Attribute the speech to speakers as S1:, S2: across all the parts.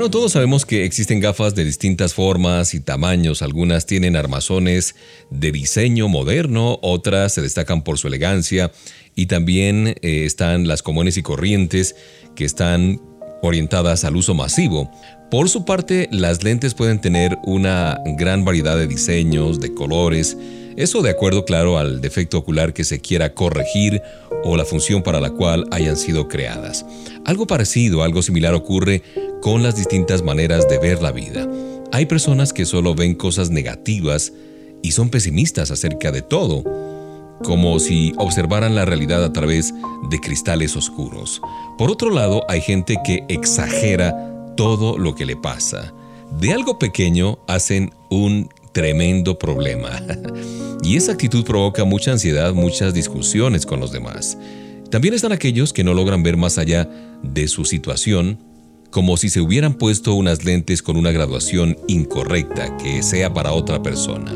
S1: Bueno, todos sabemos que existen gafas de distintas formas y tamaños. Algunas tienen armazones de diseño moderno, otras se destacan por su elegancia y también eh, están las comunes y corrientes que están orientadas al uso masivo. Por su parte, las lentes pueden tener una gran variedad de diseños, de colores, eso de acuerdo, claro, al defecto ocular que se quiera corregir o la función para la cual hayan sido creadas. Algo parecido, algo similar ocurre con las distintas maneras de ver la vida. Hay personas que solo ven cosas negativas y son pesimistas acerca de todo, como si observaran la realidad a través de cristales oscuros. Por otro lado, hay gente que exagera todo lo que le pasa. De algo pequeño hacen un tremendo problema. y esa actitud provoca mucha ansiedad, muchas discusiones con los demás. También están aquellos que no logran ver más allá de su situación, como si se hubieran puesto unas lentes con una graduación incorrecta que sea para otra persona.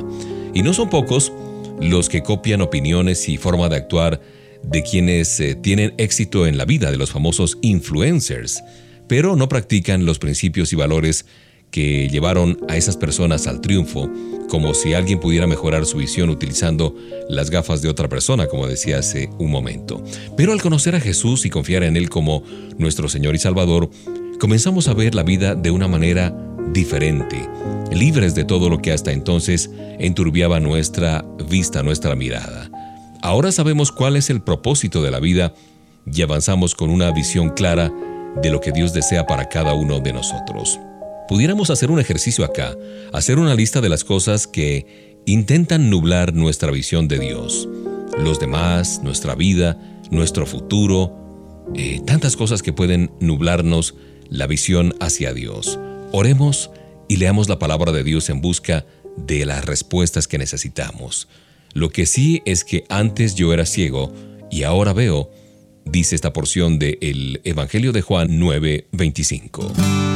S1: Y no son pocos los que copian opiniones y forma de actuar de quienes eh, tienen éxito en la vida, de los famosos influencers, pero no practican los principios y valores que llevaron a esas personas al triunfo, como si alguien pudiera mejorar su visión utilizando las gafas de otra persona, como decía hace un momento. Pero al conocer a Jesús y confiar en Él como nuestro Señor y Salvador, comenzamos a ver la vida de una manera diferente, libres de todo lo que hasta entonces enturbiaba nuestra vista, nuestra mirada. Ahora sabemos cuál es el propósito de la vida y avanzamos con una visión clara de lo que Dios desea para cada uno de nosotros pudiéramos hacer un ejercicio acá, hacer una lista de las cosas que intentan nublar nuestra visión de Dios, los demás, nuestra vida, nuestro futuro, eh, tantas cosas que pueden nublarnos la visión hacia Dios. Oremos y leamos la palabra de Dios en busca de las respuestas que necesitamos. Lo que sí es que antes yo era ciego y ahora veo, dice esta porción del Evangelio de Juan 9:25.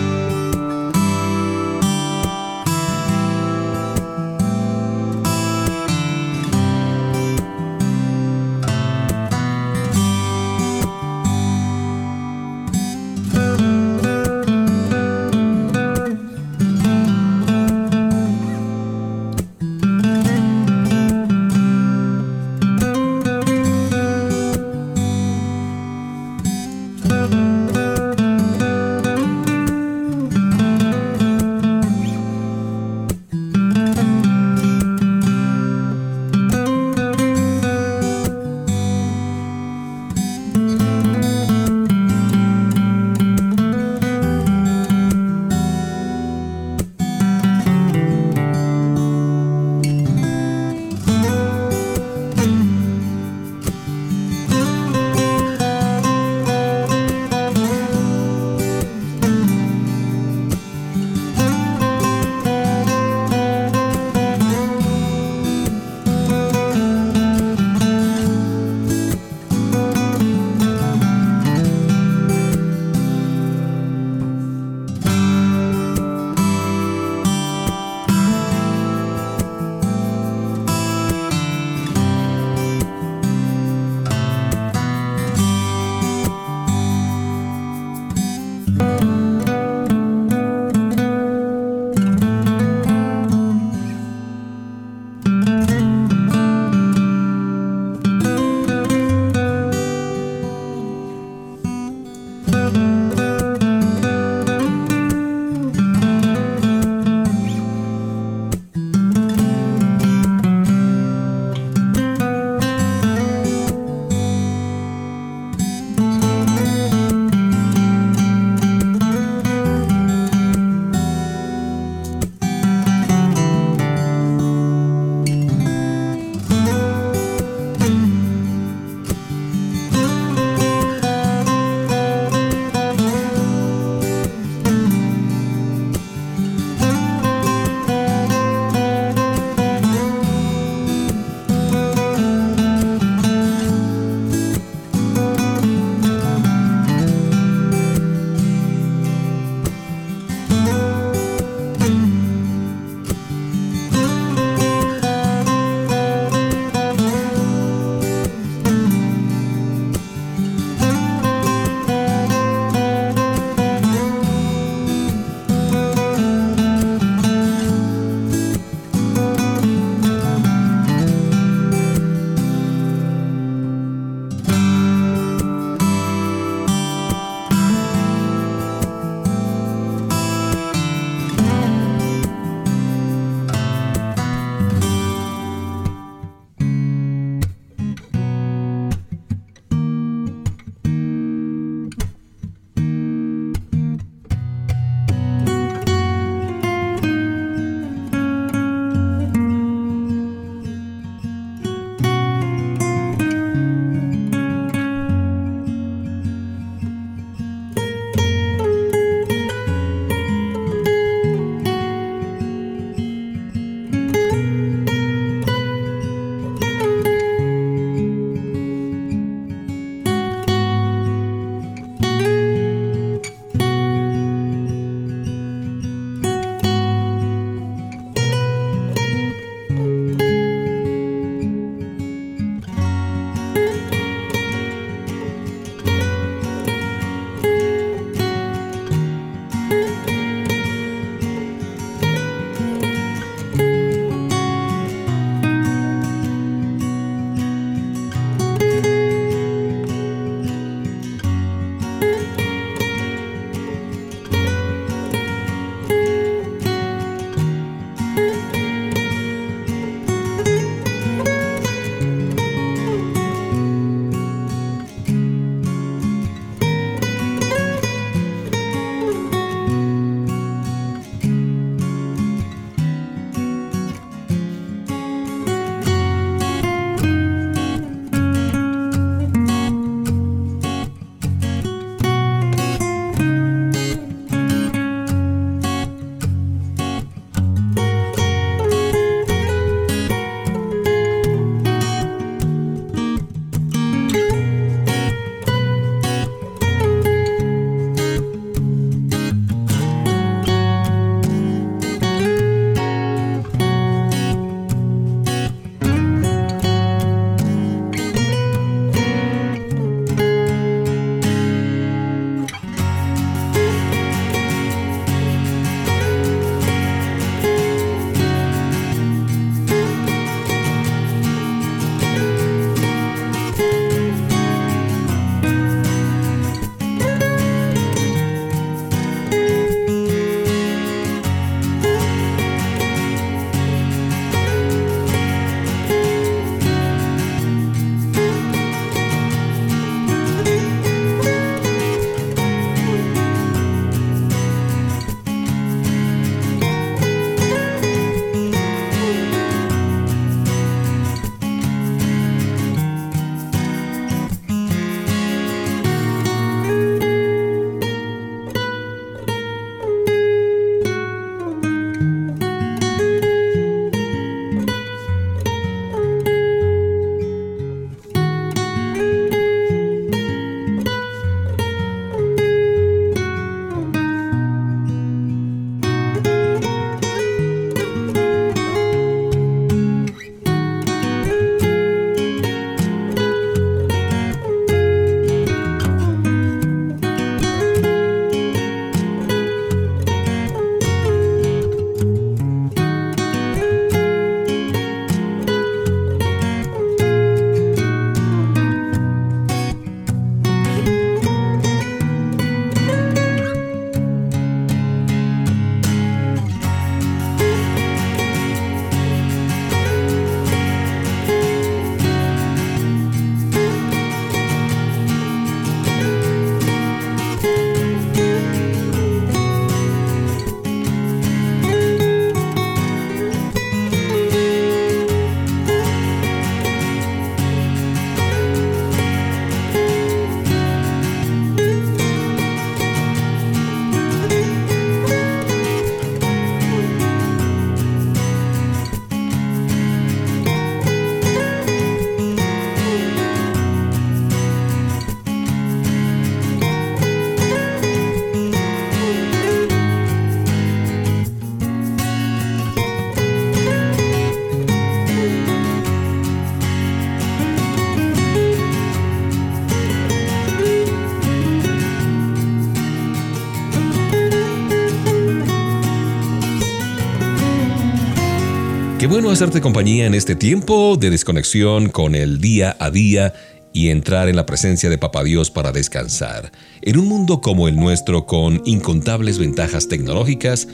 S1: Bueno hacerte compañía en este tiempo de desconexión con el día a día y entrar en la presencia de Papá Dios para descansar. En un mundo como el nuestro, con incontables ventajas tecnológicas,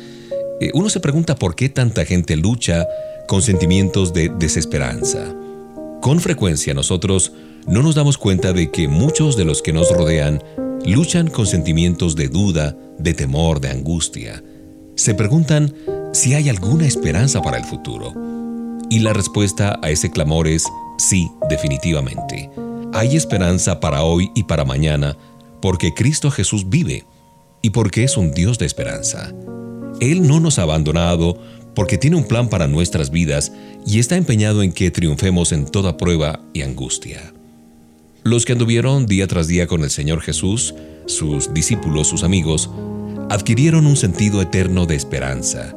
S1: eh, uno se pregunta por qué tanta gente lucha con sentimientos de desesperanza. Con frecuencia nosotros no nos damos cuenta de que muchos de los que nos rodean luchan con sentimientos de duda, de temor, de angustia. Se preguntan si hay alguna esperanza para el futuro. Y la respuesta a ese clamor es sí, definitivamente. Hay esperanza para hoy y para mañana porque Cristo Jesús vive y porque es un Dios de esperanza. Él no nos ha abandonado porque tiene un plan para nuestras vidas y está empeñado en que triunfemos en toda prueba y angustia. Los que anduvieron día tras día con el Señor Jesús, sus discípulos, sus amigos, adquirieron un sentido eterno de esperanza,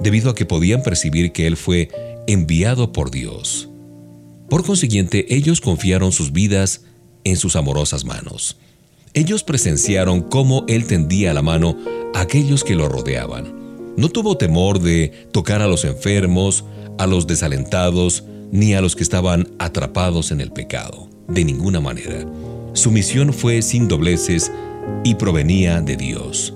S1: debido a que podían percibir que Él fue enviado por Dios. Por consiguiente, ellos confiaron sus vidas en sus amorosas manos. Ellos presenciaron cómo Él tendía la mano a aquellos que lo rodeaban. No tuvo temor de tocar a los enfermos, a los desalentados, ni a los que estaban atrapados en el pecado, de ninguna manera. Su misión fue sin dobleces y provenía de Dios.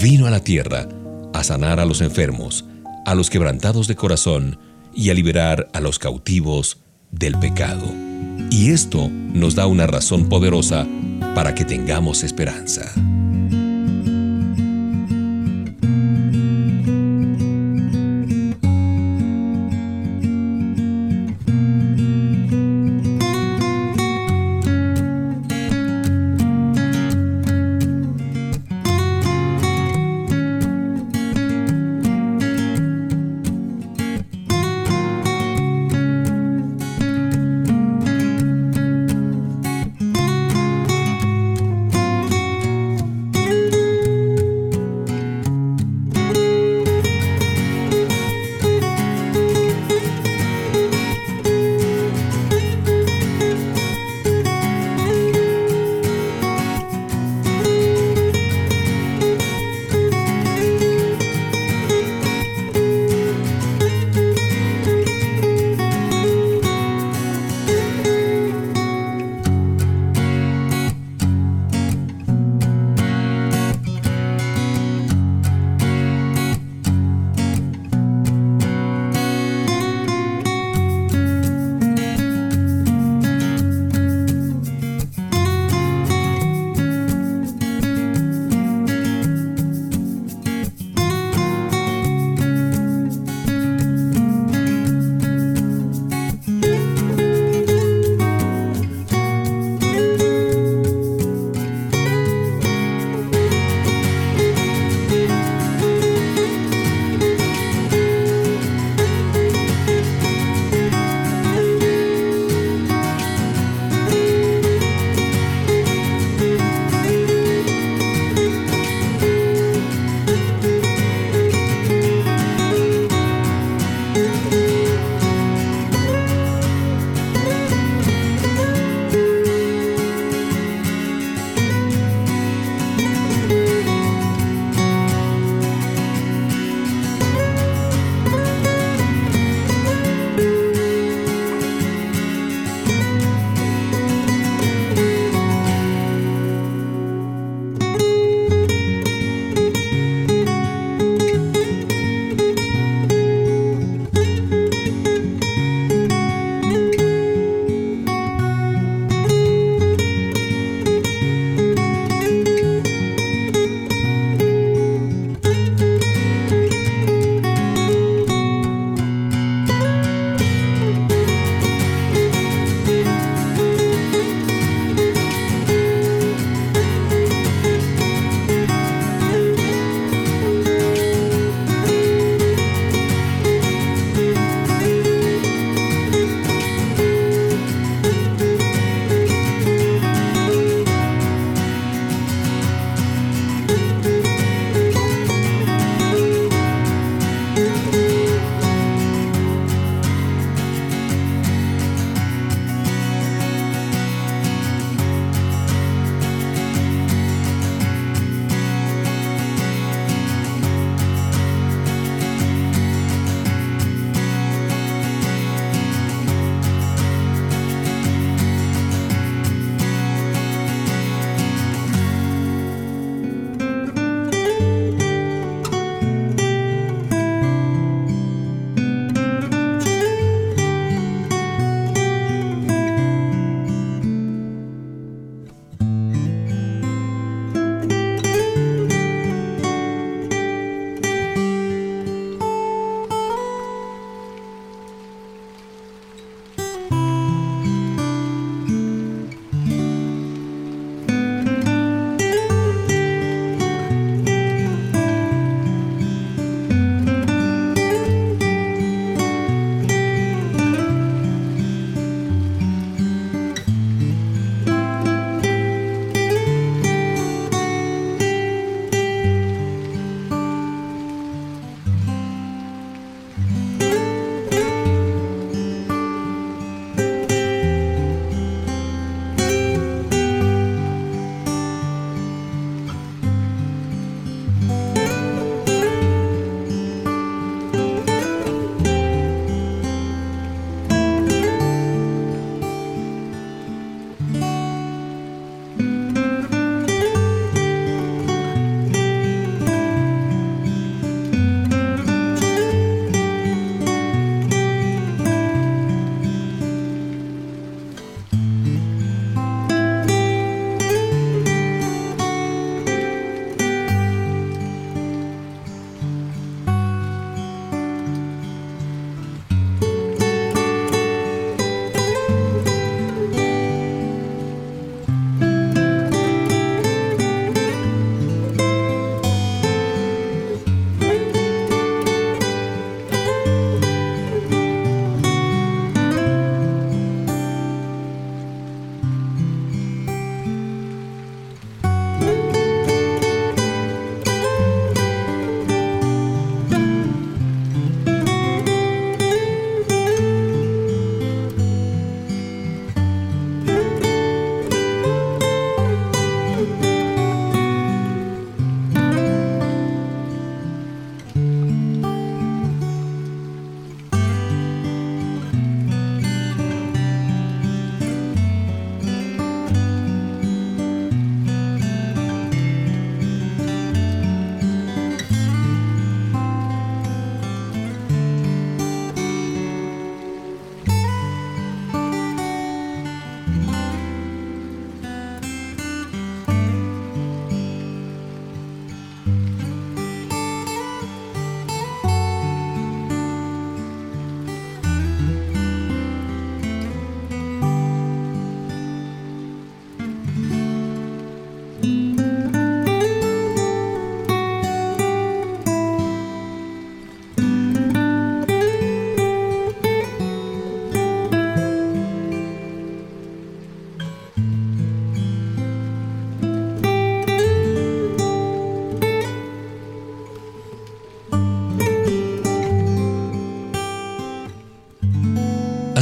S1: Vino a la tierra a sanar a los enfermos, a los quebrantados de corazón y a liberar a los cautivos del pecado. Y esto nos da una razón poderosa para que tengamos esperanza.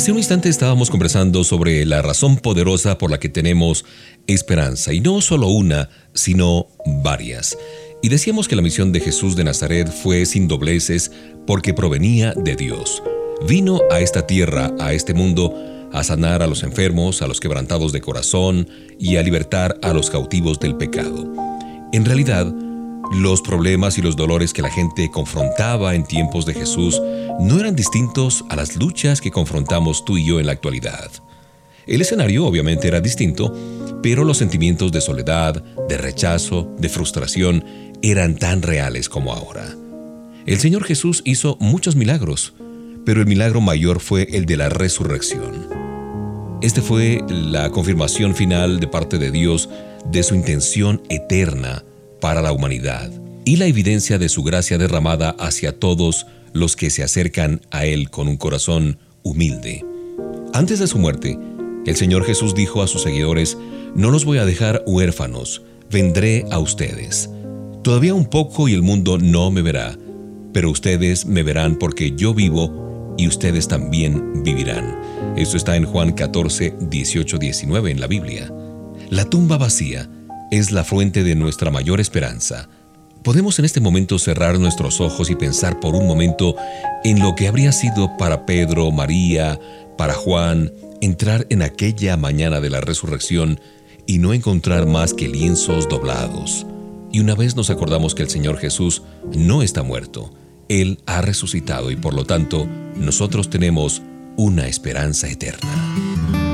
S1: Hace un instante estábamos conversando sobre la razón poderosa por la que tenemos esperanza, y no solo una, sino varias. Y decíamos que la misión de Jesús de Nazaret fue sin dobleces porque provenía de Dios. Vino a esta tierra, a este mundo, a sanar a los enfermos, a los quebrantados de corazón y a libertar a los cautivos del pecado. En realidad, los problemas y los dolores que la gente confrontaba en tiempos de Jesús no eran distintos a las luchas que confrontamos tú y yo en la actualidad. El escenario obviamente era distinto, pero los sentimientos de soledad, de rechazo, de frustración eran tan reales como ahora. El Señor Jesús hizo muchos milagros, pero el milagro mayor fue el de la resurrección. Este fue la confirmación final de parte de Dios de su intención eterna para la humanidad y la evidencia de su gracia derramada hacia todos los que se acercan a Él con un corazón humilde. Antes de su muerte, el Señor Jesús dijo a sus seguidores, No los voy a dejar huérfanos, vendré a ustedes. Todavía un poco y el mundo no me verá, pero ustedes me verán porque yo vivo y ustedes también vivirán. Esto está en Juan 14, 18, 19 en la Biblia. La tumba vacía es la fuente de nuestra mayor esperanza. Podemos en este momento cerrar nuestros ojos y pensar por un momento en lo que habría sido para Pedro, María, para Juan, entrar en aquella mañana de la resurrección y no encontrar más que lienzos doblados. Y una vez nos acordamos que el Señor Jesús no está muerto, Él ha resucitado y por lo tanto nosotros tenemos una esperanza eterna.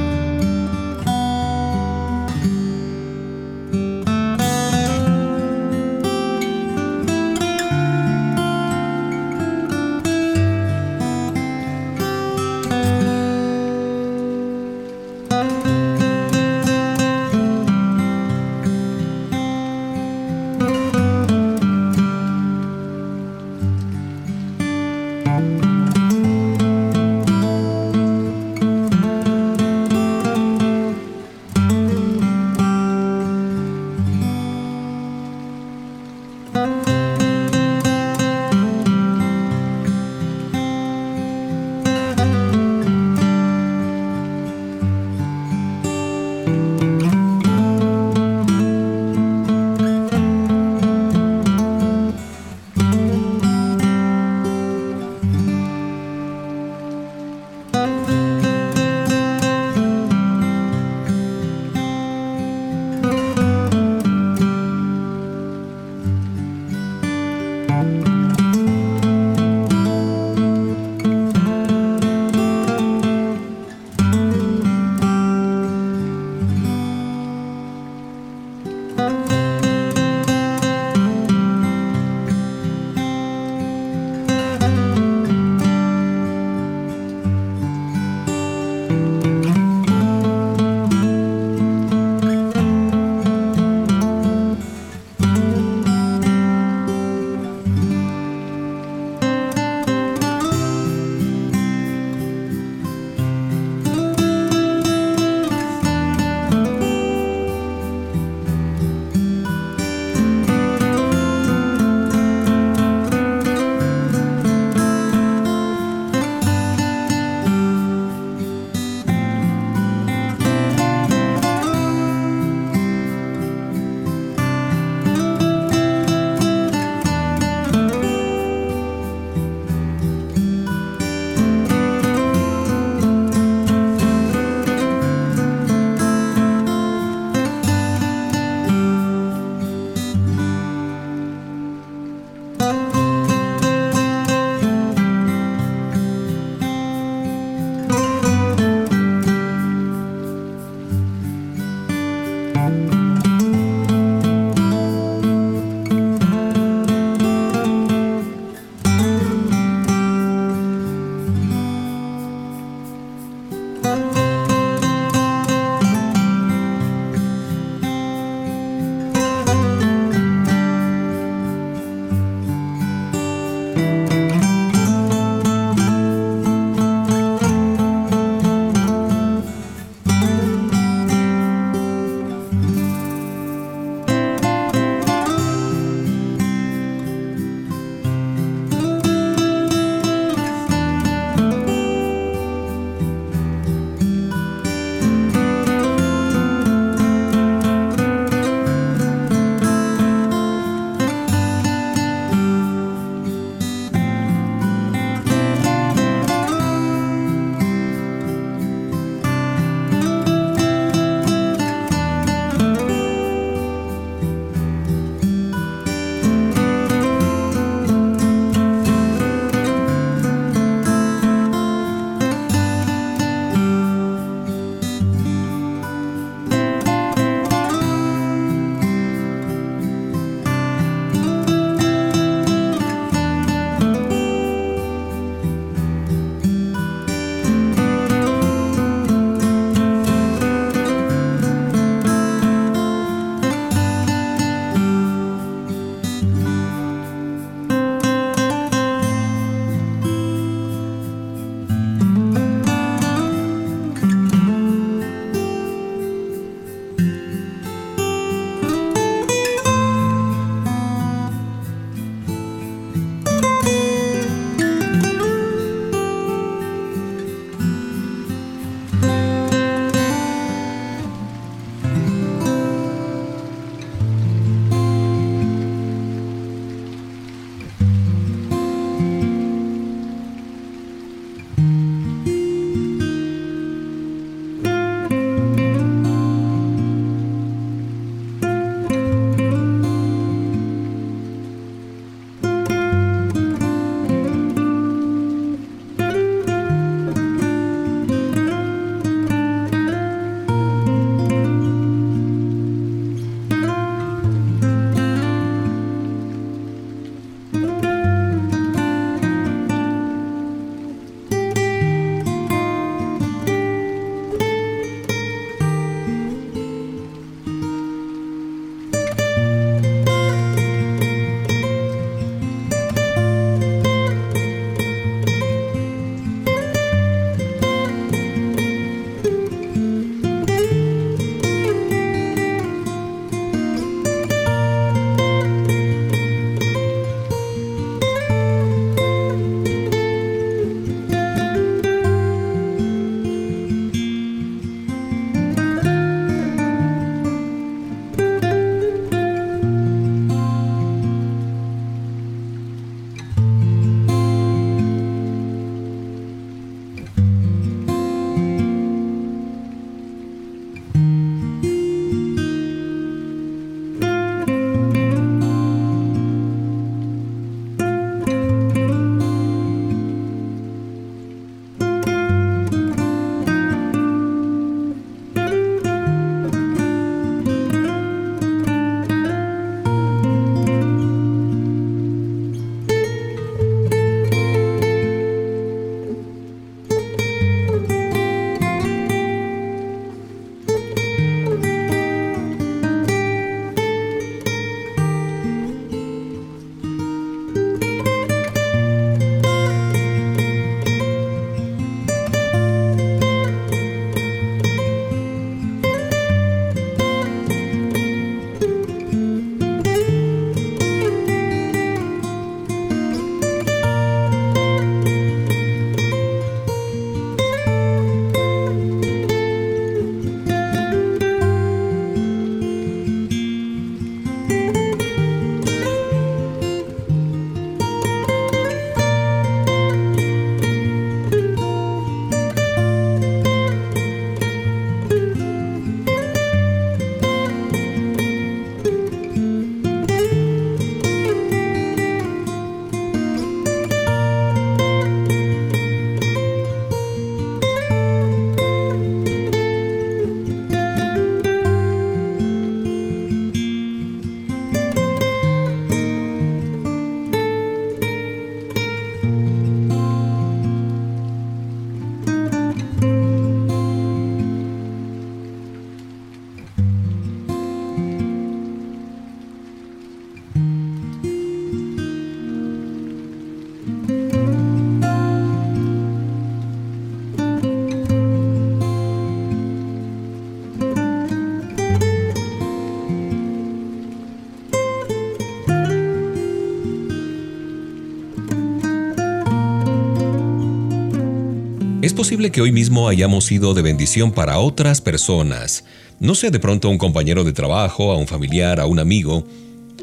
S1: Es posible que hoy mismo hayamos sido de bendición para otras personas. No sé, de pronto a un compañero de trabajo, a un familiar, a un amigo.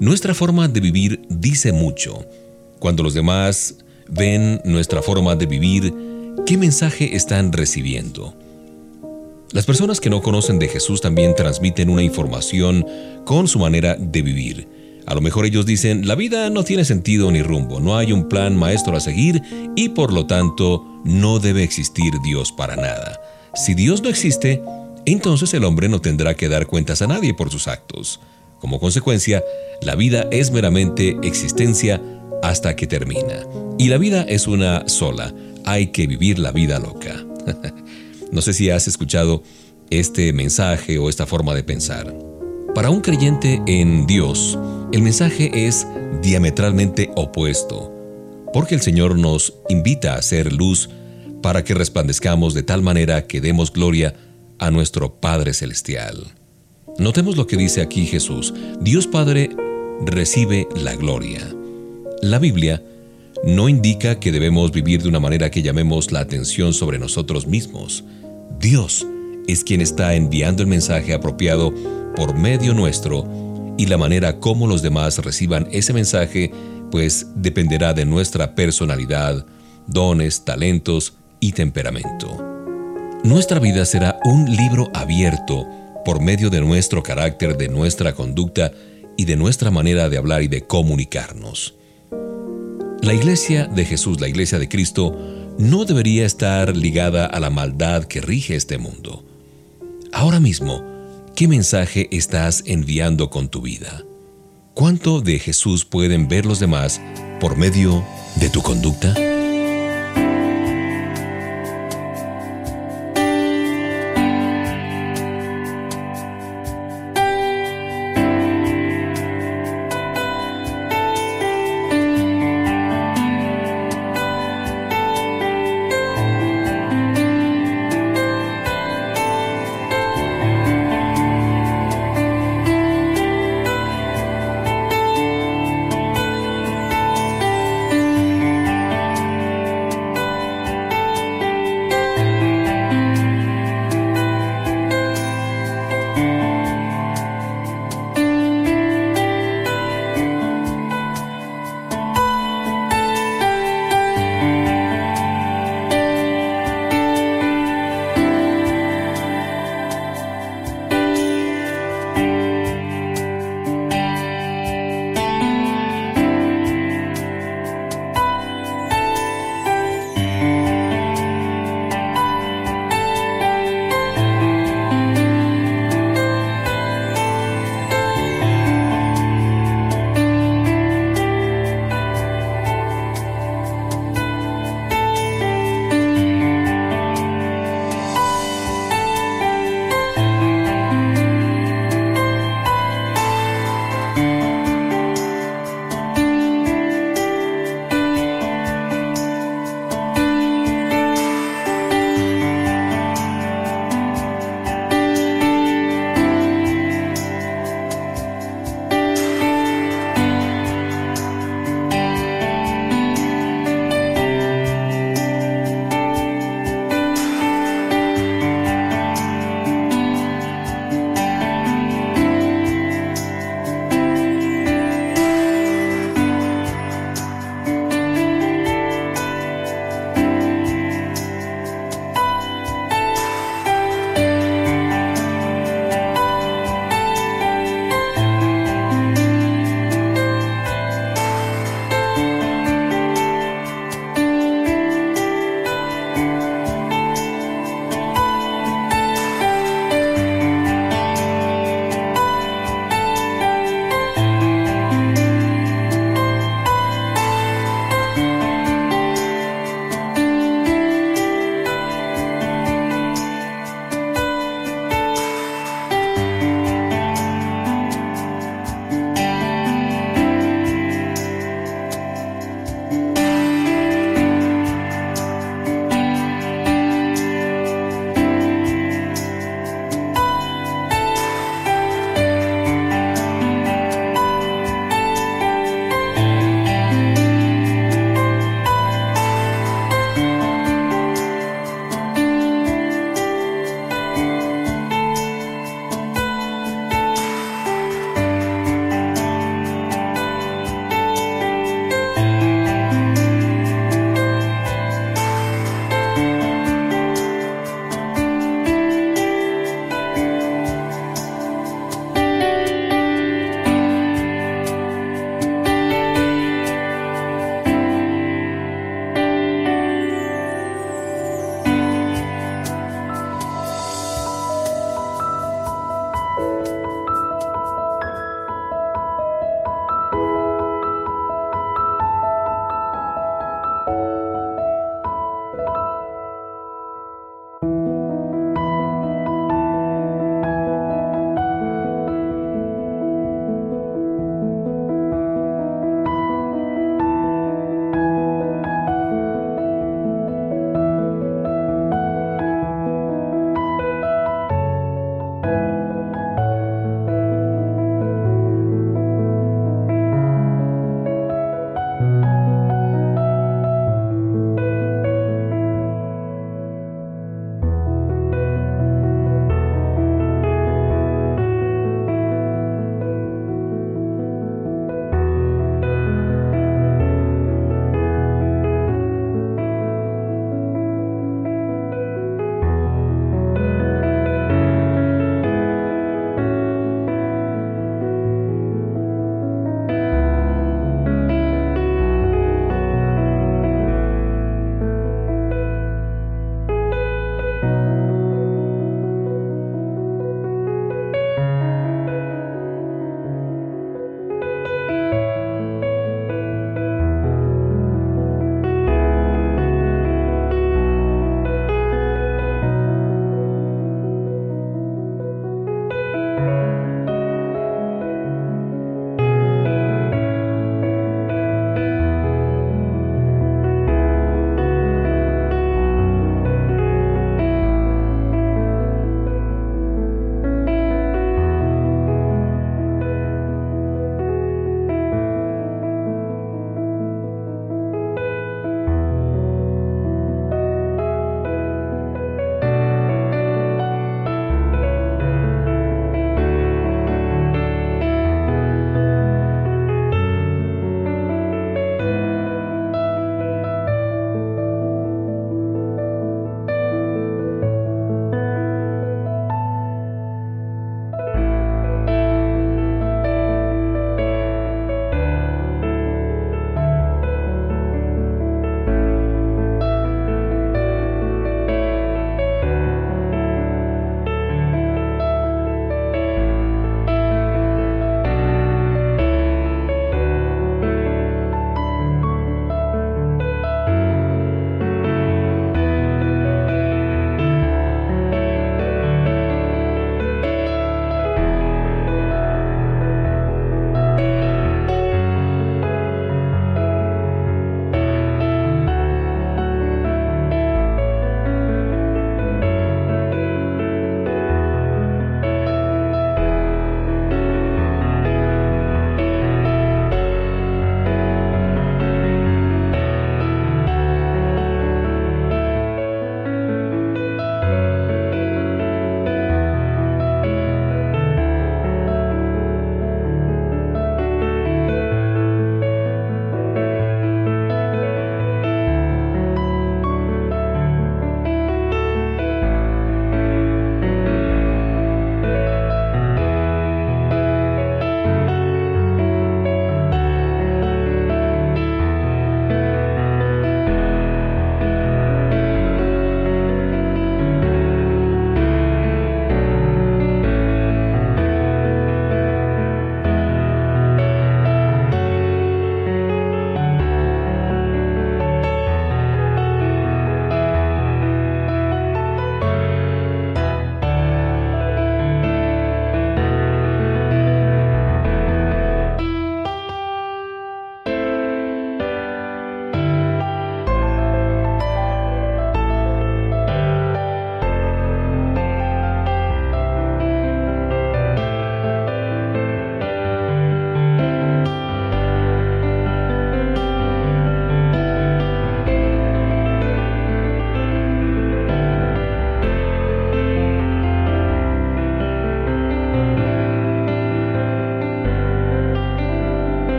S1: Nuestra forma de vivir dice mucho. Cuando los demás ven nuestra forma de vivir, ¿qué mensaje están recibiendo? Las personas que no conocen de Jesús también transmiten una información con su manera de vivir. A lo mejor ellos dicen, la vida no tiene sentido ni rumbo, no hay un plan maestro a seguir y por lo tanto no debe existir Dios para nada. Si Dios no existe, entonces el hombre no tendrá que dar cuentas a nadie por sus actos. Como consecuencia, la vida es meramente existencia hasta que termina. Y la vida es una sola, hay que vivir la vida loca. No sé si has escuchado este mensaje o esta forma de pensar. Para un creyente en Dios, el mensaje es diametralmente opuesto, porque el Señor nos invita a ser luz para que resplandezcamos de tal manera que demos gloria a nuestro Padre Celestial. Notemos lo que dice aquí Jesús. Dios Padre recibe la gloria. La Biblia no indica que debemos vivir de una manera que llamemos la atención sobre nosotros mismos. Dios es quien está enviando el mensaje apropiado por medio nuestro y la manera como los demás reciban ese mensaje pues dependerá de nuestra personalidad, dones, talentos y temperamento. Nuestra vida será un libro abierto por medio de nuestro carácter, de nuestra conducta y de nuestra manera de hablar y de comunicarnos. La iglesia de Jesús, la iglesia de Cristo, no debería estar ligada a la maldad que rige este mundo. Ahora mismo, ¿qué mensaje estás enviando con tu vida? ¿Cuánto de Jesús pueden ver los demás por medio de tu conducta?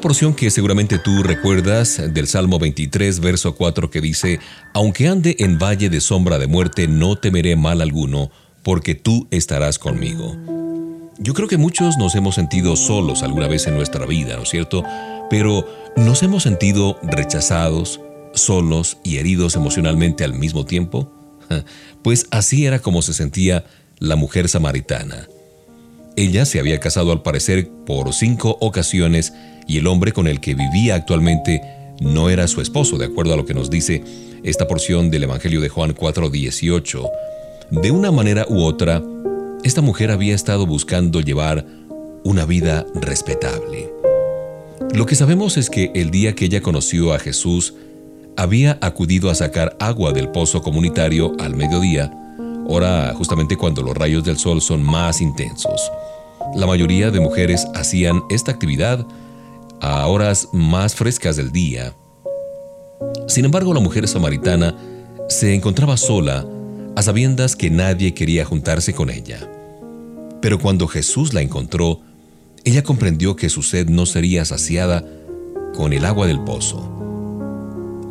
S1: Porción que seguramente tú recuerdas del Salmo 23, verso 4, que dice, Aunque ande en valle de sombra de muerte, no temeré mal alguno, porque tú estarás conmigo. Yo creo que muchos nos hemos sentido solos alguna vez en nuestra vida, ¿no es cierto? Pero nos hemos sentido rechazados, solos y heridos emocionalmente al mismo tiempo. Pues así era como se sentía la mujer samaritana. Ella se había casado al parecer por cinco ocasiones y el hombre con el que vivía actualmente no era su esposo, de acuerdo a lo que nos dice esta porción del Evangelio de Juan 4:18. De una manera u otra, esta mujer había estado buscando llevar una vida respetable. Lo que sabemos es que el día que ella conoció a Jesús, había acudido a sacar agua del pozo comunitario al mediodía, hora justamente cuando los rayos del sol son más intensos. La mayoría de mujeres hacían esta actividad a horas más frescas del día. Sin embargo, la mujer samaritana se encontraba sola a sabiendas que nadie quería juntarse con ella. Pero cuando Jesús la encontró, ella comprendió que su sed no sería saciada con el agua del pozo.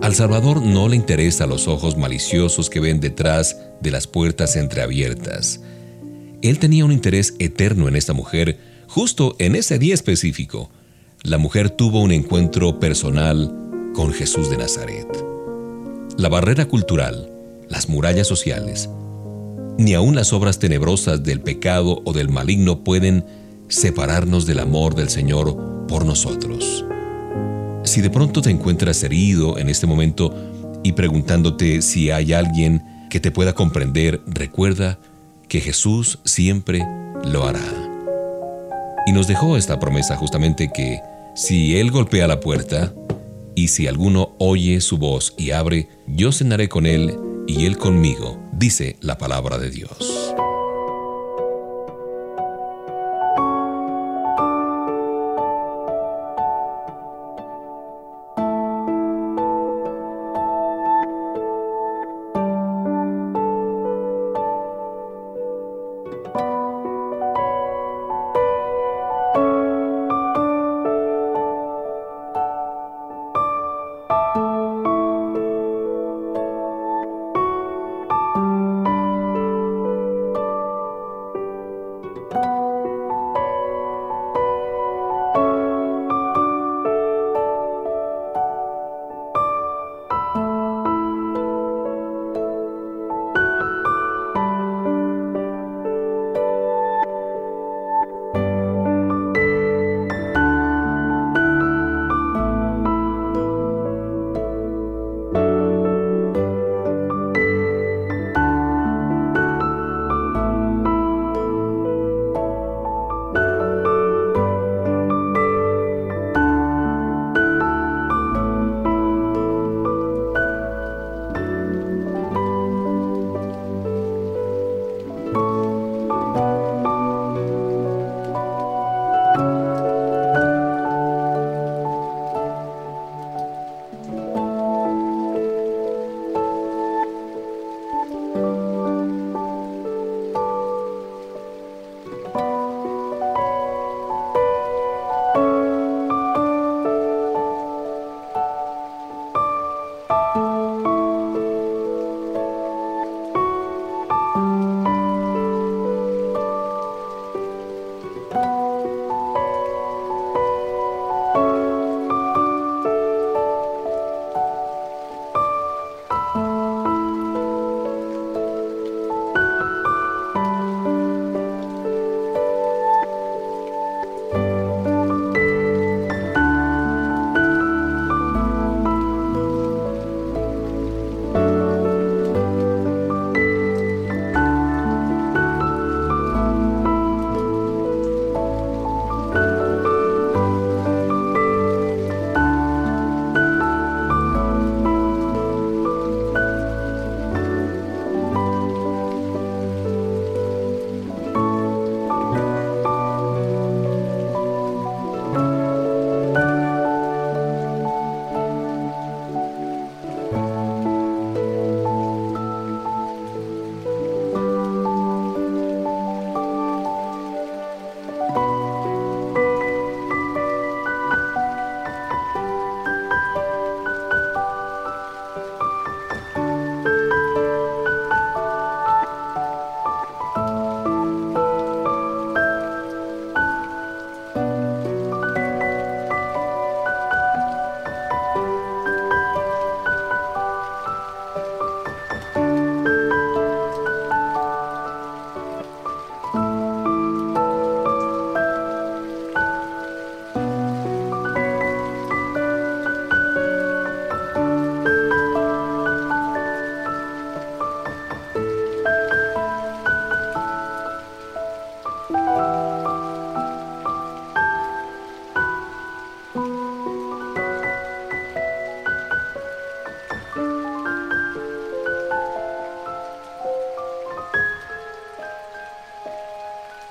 S1: Al Salvador no le interesa los ojos maliciosos que ven detrás de las puertas entreabiertas. Él tenía un interés eterno en esta mujer, justo en ese día específico, la mujer tuvo un encuentro personal con Jesús de Nazaret. La barrera cultural, las murallas sociales, ni aun las obras tenebrosas del pecado o del maligno pueden separarnos del amor del Señor por nosotros. Si de pronto te encuentras herido en este momento y preguntándote si hay alguien que te pueda comprender, recuerda que Jesús siempre lo hará. Y nos dejó esta promesa justamente que si Él golpea la puerta, y si alguno oye su voz y abre, yo cenaré con Él y Él conmigo, dice la palabra de Dios.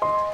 S1: you